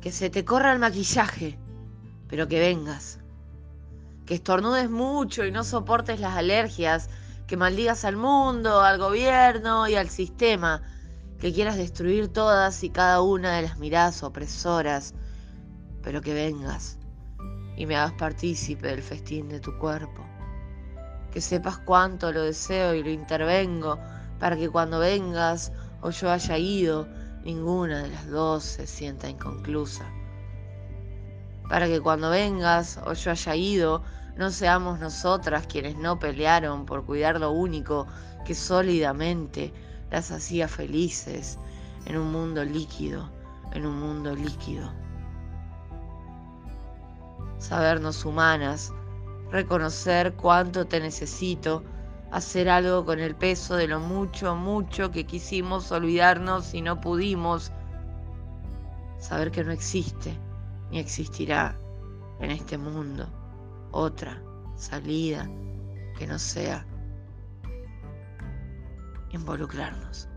Que se te corra el maquillaje, pero que vengas. Que estornudes mucho y no soportes las alergias, que maldigas al mundo, al gobierno y al sistema, que quieras destruir todas y cada una de las miradas opresoras, pero que vengas y me hagas partícipe del festín de tu cuerpo. Que sepas cuánto lo deseo y lo intervengo para que cuando vengas o yo haya ido, ninguna de las dos se sienta inconclusa. Para que cuando vengas o yo haya ido, no seamos nosotras quienes no pelearon por cuidar lo único que sólidamente las hacía felices en un mundo líquido, en un mundo líquido sabernos humanas, reconocer cuánto te necesito, hacer algo con el peso de lo mucho, mucho que quisimos olvidarnos y no pudimos, saber que no existe ni existirá en este mundo otra salida que no sea involucrarnos.